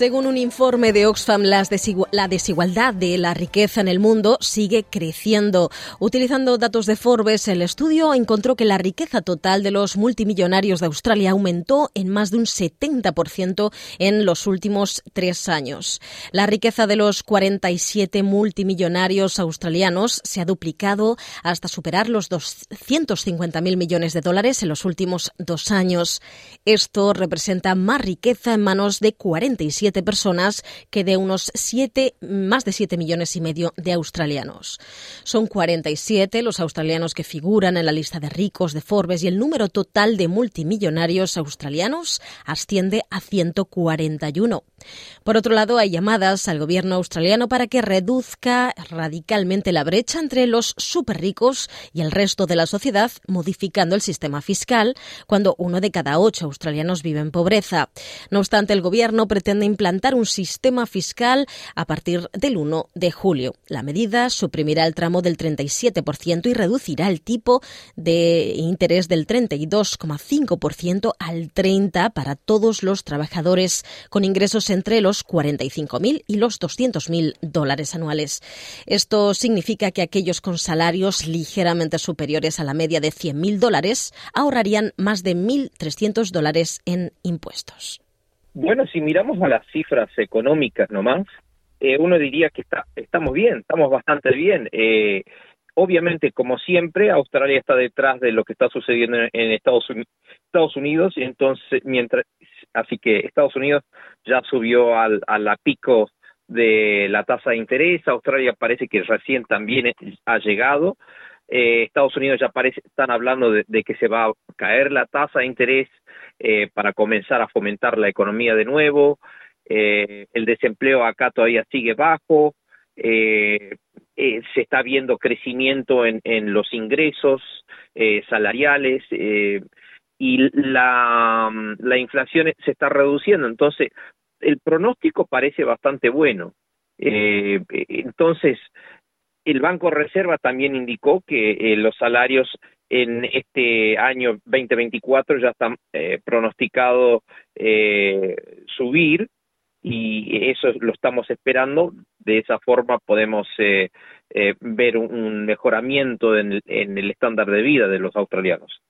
Según un informe de Oxfam, la desigualdad de la riqueza en el mundo sigue creciendo. Utilizando datos de Forbes, el estudio encontró que la riqueza total de los multimillonarios de Australia aumentó en más de un 70% en los últimos tres años. La riqueza de los 47 multimillonarios australianos se ha duplicado hasta superar los 250.000 millones de dólares en los últimos dos años. Esto representa más riqueza en manos de 47 personas que de unos siete, más de 7 millones y medio de australianos. Son 47 los australianos que figuran en la lista de ricos de Forbes y el número total de multimillonarios australianos asciende a 141. Por otro lado, hay llamadas al gobierno australiano para que reduzca radicalmente la brecha entre los superricos y el resto de la sociedad, modificando el sistema fiscal cuando uno de cada ocho australianos vive en pobreza. No obstante, el gobierno pretende implantar un sistema fiscal a partir del 1 de julio. La medida suprimirá el tramo del 37% y reducirá el tipo de interés del 32,5% al 30% para todos los trabajadores con ingresos entre los 45.000 y los 200.000 dólares anuales. Esto significa que aquellos con salarios ligeramente superiores a la media de 100.000 dólares ahorrarían más de 1.300 dólares en impuestos. Bueno, si miramos a las cifras económicas nomás, eh, uno diría que está, estamos bien, estamos bastante bien. Eh, obviamente, como siempre, Australia está detrás de lo que está sucediendo en, Estados, Estados Unidos, entonces, mientras, así que Estados Unidos ya subió al, a la pico de la tasa de interés, Australia parece que recién también ha llegado, eh, Estados Unidos ya parece, están hablando de, que se va a caer la tasa de interés eh, para comenzar a fomentar la economía de nuevo, eh, el desempleo acá todavía sigue bajo, se está viendo crecimiento en, los ingresos eh, salariales y la, la inflación se está reduciendo. Entonces, el pronóstico parece bastante bueno. Eh, entonces, el Banco Reserva también indicó que eh, los salarios en este año 2024 ya están eh, pronosticados eh, subir y eso lo estamos esperando. De esa forma podemos eh, eh, ver un, mejoramiento en el, en el estándar de vida de los australianos.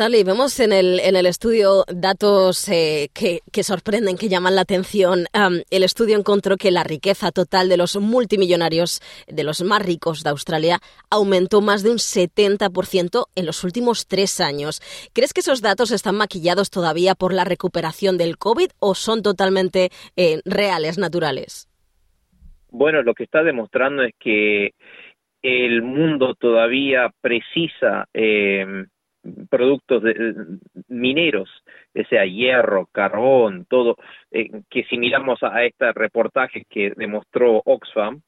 Charlie, vemos en el, en el estudio datos eh, que, que, sorprenden, que llaman la atención. El estudio encontró que la riqueza total de los multimillonarios, de los más ricos de Australia, aumentó más de un 70% en los últimos tres años. ¿Crees que esos datos están maquillados todavía por la recuperación del COVID o son totalmente eh, reales, naturales? Bueno, lo que está demostrando es que el mundo todavía precisa eh, productos de, mineros, o sea, hierro, carbón, todo, eh, que si miramos a, este reportaje que demostró Oxfam,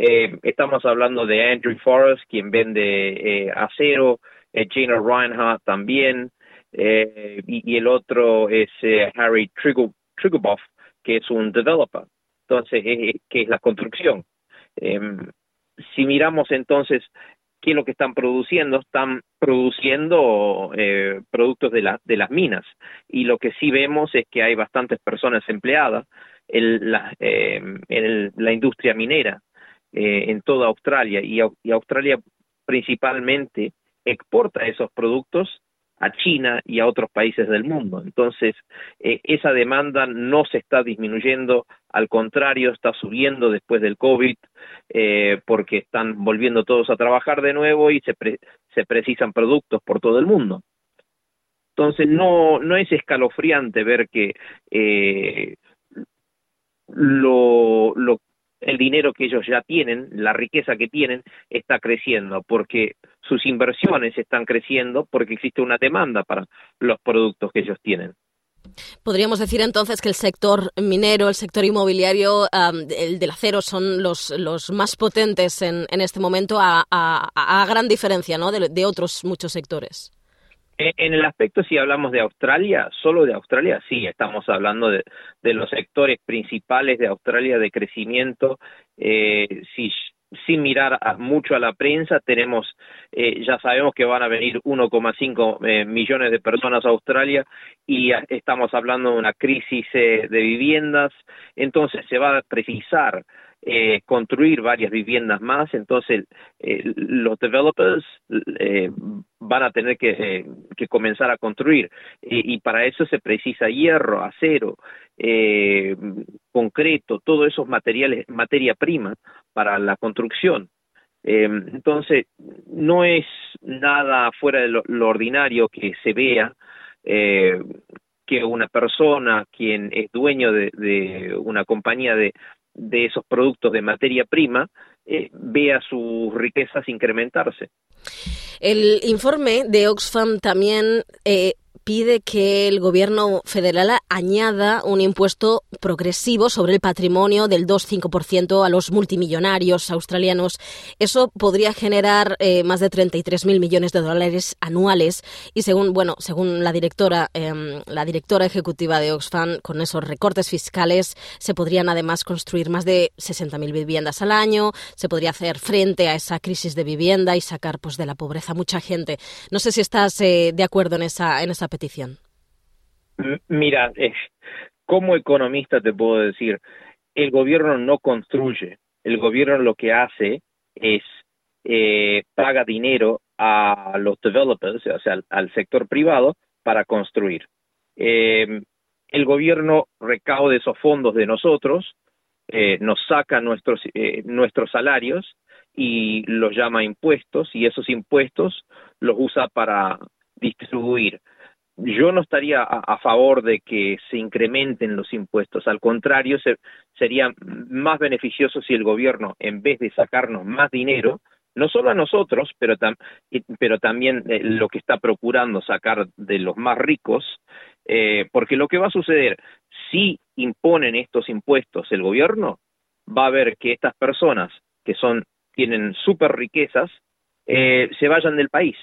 eh, estamos hablando de Andrew Forrest, quien vende eh, acero, eh, Gina Reinhardt también, y, el otro es Harry Triguboff, que es un developer, entonces, que es la construcción. si miramos entonces qué es lo que están produciendo, están produciendo eh, productos de, la, de las minas. Y lo que sí vemos es que hay bastantes personas empleadas en la, eh, en la industria minera eh, en toda Australia. Y, y Australia principalmente exporta esos productos a China y a otros países del mundo. Entonces, eh, esa demanda no se está disminuyendo, al contrario, está subiendo después del COVID, eh, porque están volviendo todos a trabajar de nuevo y se, pre se precisan productos por todo el mundo. Entonces, no, no es escalofriante ver que eh, lo, el dinero que ellos ya tienen, la riqueza que tienen, está creciendo, porque sus inversiones están creciendo, porque existe una demanda para los productos que ellos tienen. Podríamos decir entonces que el sector minero, el sector inmobiliario, el del acero son los, los más potentes en, en este momento a, a, gran diferencia ¿no? de, otros muchos sectores. En el aspecto, si hablamos de Australia, solo de Australia, sí, estamos hablando de, de los sectores principales de Australia de crecimiento. Eh, si sin mirar mucho a la prensa, tenemos, eh, ya sabemos que van a venir 1,5 eh, millones de personas a Australia y estamos hablando de una crisis eh, de viviendas, entonces se va a precisar construir varias viviendas más, entonces los developers van a tener que, que comenzar a construir y para eso se precisa hierro, acero, concreto, todos esos materiales, materia prima para la construcción. Em, entonces, no es nada fuera de lo, ordinario que se vea eh, que una persona, quien es dueño de, una compañía de, de, esos productos de materia prima, eh, vea sus riquezas incrementarse. El informe de Oxfam también eh, pide que el gobierno federal añada un impuesto progresivo sobre el patrimonio del 2,5% a los multimillonarios australianos. Eso podría generar eh, más de 33.000 millones de dólares anuales y según, bueno, según la directora, em, la directora ejecutiva de Oxfam, con esos recortes fiscales se podrían además construir más de 60.000 viviendas al año, se podría hacer frente a esa crisis de vivienda y sacar pues de la pobreza mucha gente. No sé si estás eh, de acuerdo en esa en esa petición Mira, eh, como economista te puedo decir, el gobierno no construye, el gobierno lo que hace es eh, paga dinero a los developers, o sea, al, sector privado, para construir. Eh, el gobierno recaude esos fondos de nosotros, eh, nos saca nuestros, eh, nuestros salarios y los llama impuestos y esos impuestos los usa para distribuir yo no estaría a, favor de que se incrementen los impuestos, al contrario, sería más beneficioso si el gobierno, en vez de sacarnos más dinero, no solo a nosotros, pero, pero también eh, lo que está procurando sacar de los más ricos, eh, porque lo que va a suceder, si imponen estos impuestos el gobierno, va a ver que estas personas que son tienen super riquezas eh, se vayan del país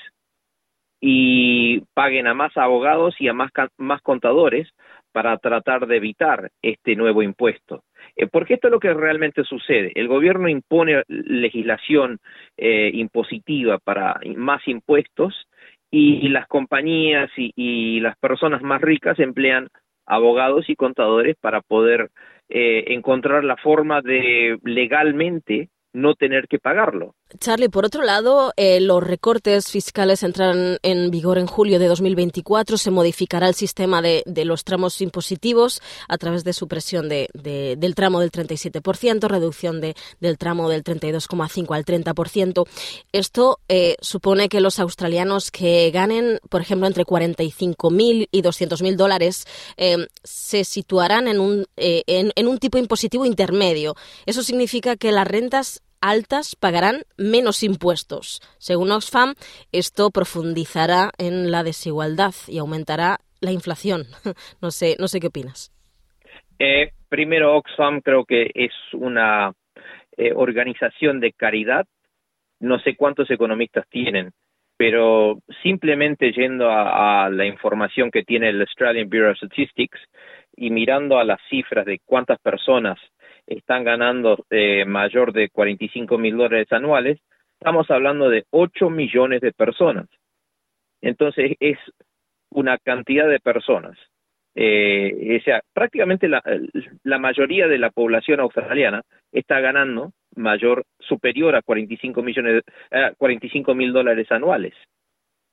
y paguen a más abogados y a más, más contadores para tratar de evitar este nuevo impuesto. Eh, porque esto es lo que realmente sucede. El gobierno impone legislación eh, impositiva para más impuestos y, las compañías y, las personas más ricas emplean abogados y contadores para poder eh, encontrar la forma de legalmente no tener que pagarlo. Charlie, por otro lado, eh, los recortes fiscales entrarán en vigor en julio de 2024. Se modificará el sistema de, los tramos impositivos a través de supresión de, del tramo del 37%, reducción del tramo del 32,5 al 30%. Esto eh, supone que los australianos que ganen, por ejemplo, entre 45.000 y 200.000 dólares, eh, se situarán en un, en un tipo impositivo intermedio. Eso significa que las rentas altas pagarán menos impuestos. Según Oxfam, esto profundizará en la desigualdad y aumentará la inflación. No sé, no sé qué opinas. Eh, primero, Oxfam creo que es una eh, organización de caridad. No sé cuántos economistas tienen, pero simplemente yendo a, la información que tiene el Australian Bureau of Statistics y mirando a las cifras de cuántas personas están ganando eh, mayor de 45 mil dólares anuales, estamos hablando de 8 millones de personas. Entonces es una cantidad de personas. Eh, o sea, prácticamente la, mayoría de la población australiana está ganando mayor, superior a 45 millones, a 45 mil dólares anuales.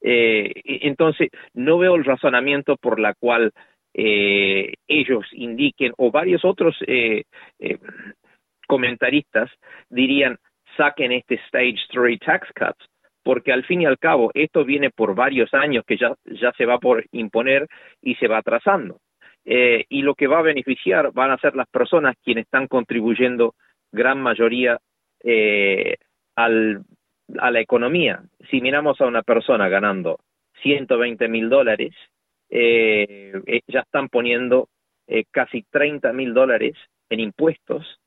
Eh, entonces, no veo el razonamiento por la cual eh, ellos indiquen o varios otros eh, eh, comentaristas dirían saquen este stage 3 tax cuts porque al fin y al cabo esto viene por varios años que ya, ya se va por imponer y se va atrasando. Eh, y lo que va a beneficiar van a ser las personas quienes están contribuyendo gran mayoría al, a la economía. Si miramos a una persona ganando 120 mil dólares, ya están poniendo casi 30 mil dólares en impuestos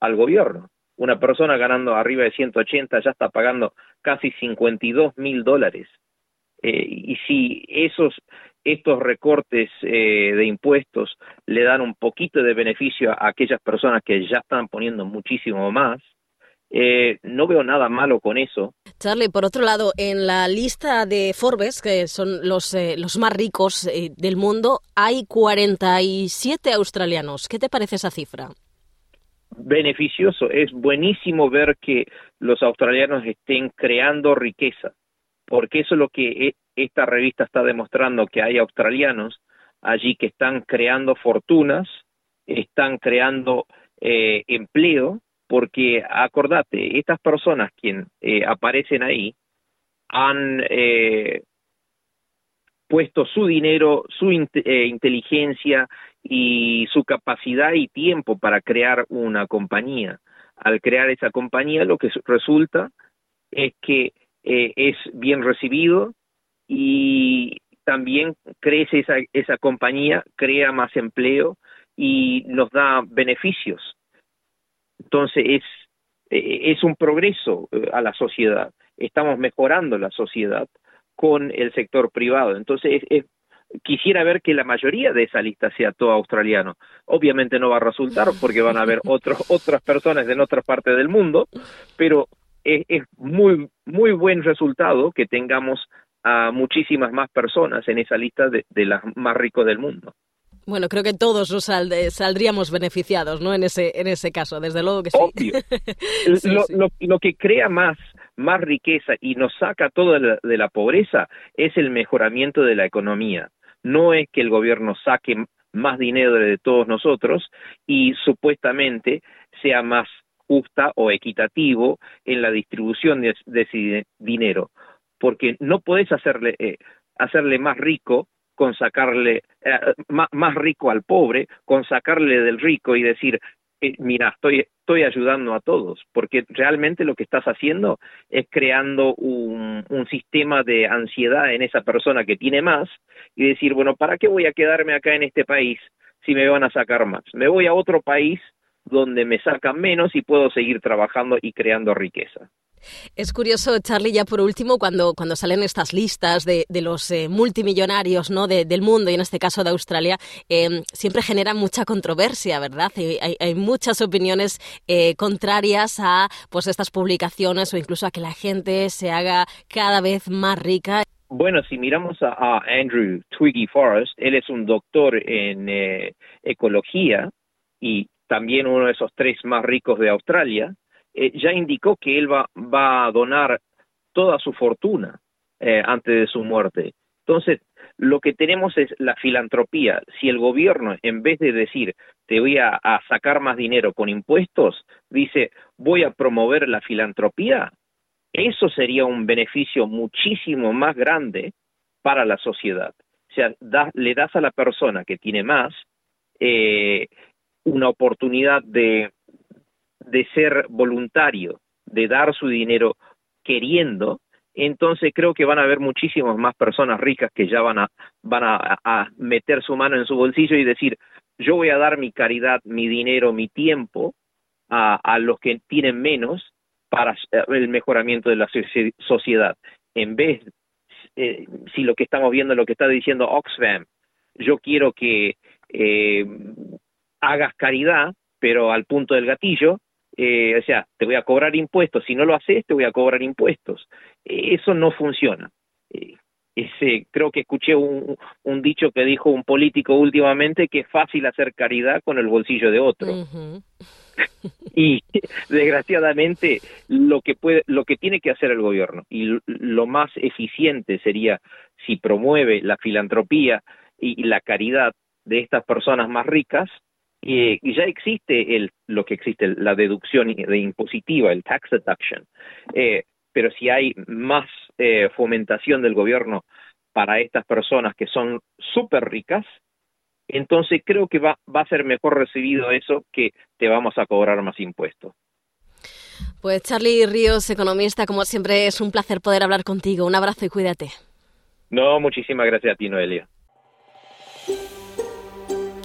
al gobierno. Una persona ganando arriba de 180 ya está pagando casi 52 mil dólares. y si esos estos recortes eh, de impuestos le dan un poquito de beneficio a aquellas personas que ya están poniendo muchísimo más. Eh, no veo nada malo con eso. Charlie, por otro lado, en la lista de Forbes, que son los, eh, los más ricos del mundo, hay 47 australianos. ¿Qué te parece esa cifra? Beneficioso. Es buenísimo ver que los australianos estén creando riqueza, porque eso es lo que esta revista está demostrando que hay australianos allí que están creando fortunas, están creando eh, empleo, porque acordate, estas personas quien eh, aparecen ahí han eh, puesto su dinero, su inteligencia y su capacidad y tiempo para crear una compañía. Al crear esa compañía lo que resulta es que es bien recibido, y también crece esa, esa compañía, crea más empleo y nos da beneficios. Entonces es, eh, es un progreso eh, a la sociedad. Estamos mejorando la sociedad con el sector privado. Entonces quisiera ver que la mayoría de esa lista sea todo australiano. Obviamente no va a resultar porque van a haber otros, otras personas de otra parte del mundo, pero es, es, muy, muy buen resultado que tengamos a muchísimas más personas en esa lista de, de las más ricos del mundo. Bueno, creo que todos nos saldríamos beneficiados, ¿no? En ese, en ese caso, desde luego que sí. lo, Lo, que crea más, más riqueza y nos saca todo de la, pobreza es el mejoramiento de la economía. No es que el gobierno saque más dinero de todos nosotros y supuestamente sea más justa o equitativo en la distribución de, de ese dinero porque no puedes hacerle, eh, hacerle más rico con sacarle eh, más, rico al pobre, con sacarle del rico y decir, eh, mira, estoy, estoy ayudando a todos, porque realmente lo que estás haciendo es creando un, un sistema de ansiedad en esa persona que tiene más y decir, bueno, ¿para qué voy a quedarme acá en este país si me van a sacar más? Me voy a otro país donde me sacan menos y puedo seguir trabajando y creando riqueza. Es curioso, Charlie, ya por último, cuando, cuando salen estas listas de, de los eh, multimillonarios ¿no? del mundo y en este caso de Australia, em, siempre genera mucha controversia, ¿verdad? Hay, muchas opiniones eh, contrarias a pues, estas publicaciones o incluso a que la gente se haga cada vez más rica. Bueno, si miramos a, Andrew Twiggy Forrest, él es un doctor en eh, ecología y también uno de esos tres más ricos de Australia, eh, ya indicó que él va, a donar toda su fortuna eh, antes de su muerte. Entonces, lo que tenemos es la filantropía. Si el gobierno, en vez de decir, te voy a, a sacar más dinero con impuestos, dice, voy a promover la filantropía, eso sería un beneficio muchísimo más grande para la sociedad. O sea, le das a la persona que tiene más eh, una oportunidad de, de ser voluntario, de dar su dinero queriendo, entonces creo que van a haber muchísimas más personas ricas que ya van a, van a, meter su mano en su bolsillo y decir, yo voy a dar mi caridad, mi dinero, mi tiempo a, los que tienen menos para el mejoramiento de la sociedad. En vez, eh, si lo que estamos viendo, lo que está diciendo Oxfam, yo quiero que eh, hagas caridad, pero al punto del gatillo, eh, o sea, te voy a cobrar impuestos, si no lo haces, te voy a cobrar impuestos. eso no funciona. Eh, ese, creo que escuché un, un, dicho que dijo un político últimamente que es fácil hacer caridad con el bolsillo de otro. y desgraciadamente lo que puede, lo que tiene que hacer el gobierno y lo más eficiente sería si promueve la filantropía y la caridad de estas personas más ricas, y ya existe el, lo que existe, la deducción de impositiva, el tax deduction, eh, pero si hay más eh, fomentación del gobierno para estas personas que son súper ricas, entonces creo que va, va a ser mejor recibido eso que te vamos a cobrar más impuestos. Pues Charlie Ríos, economista, como siempre es un placer poder hablar contigo. Un abrazo y cuídate. No, muchísimas gracias a ti, Noelia.